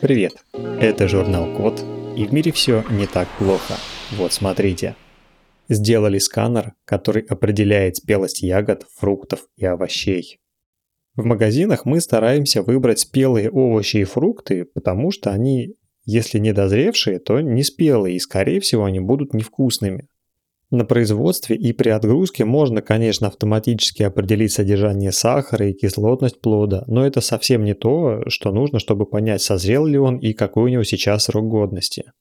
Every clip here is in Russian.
Привет, это журнал Код, и в мире все не так плохо. Вот смотрите. Сделали сканер, который определяет спелость ягод, фруктов и овощей. В магазинах мы стараемся выбрать спелые овощи и фрукты, потому что они, если не дозревшие, то не спелые, и скорее всего они будут невкусными. На производстве и при отгрузке можно, конечно, автоматически определить содержание сахара и кислотность плода, но это совсем не то, что нужно, чтобы понять, созрел ли он и какой у него сейчас срок годности.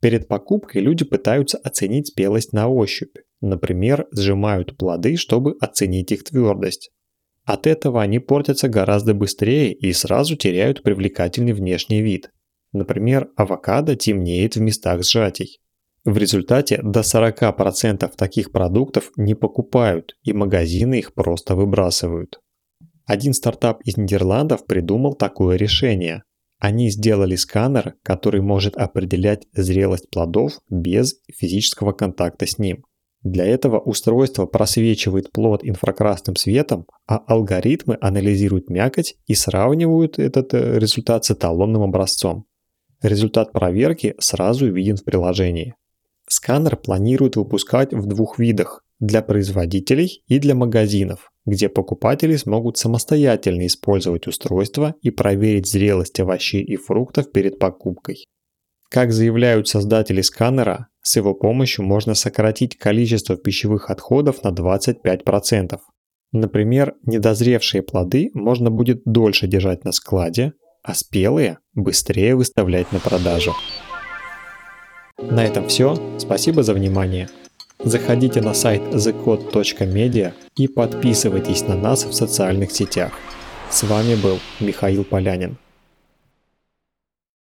Перед покупкой люди пытаются оценить спелость на ощупь. Например, сжимают плоды, чтобы оценить их твердость. От этого они портятся гораздо быстрее и сразу теряют привлекательный внешний вид. Например, авокадо темнеет в местах сжатий. В результате до 40% таких продуктов не покупают, и магазины их просто выбрасывают. Один стартап из Нидерландов придумал такое решение. Они сделали сканер, который может определять зрелость плодов без физического контакта с ним. Для этого устройство просвечивает плод инфракрасным светом, а алгоритмы анализируют мякоть и сравнивают этот э, результат с эталонным образцом. Результат проверки сразу виден в приложении. Сканер планируют выпускать в двух видах – для производителей и для магазинов, где покупатели смогут самостоятельно использовать устройство и проверить зрелость овощей и фруктов перед покупкой. Как заявляют создатели сканера, с его помощью можно сократить количество пищевых отходов на 25%. Например, недозревшие плоды можно будет дольше держать на складе, а спелые быстрее выставлять на продажу. На этом все. Спасибо за внимание. Заходите на сайт thecode.media и подписывайтесь на нас в социальных сетях. С вами был Михаил Полянин.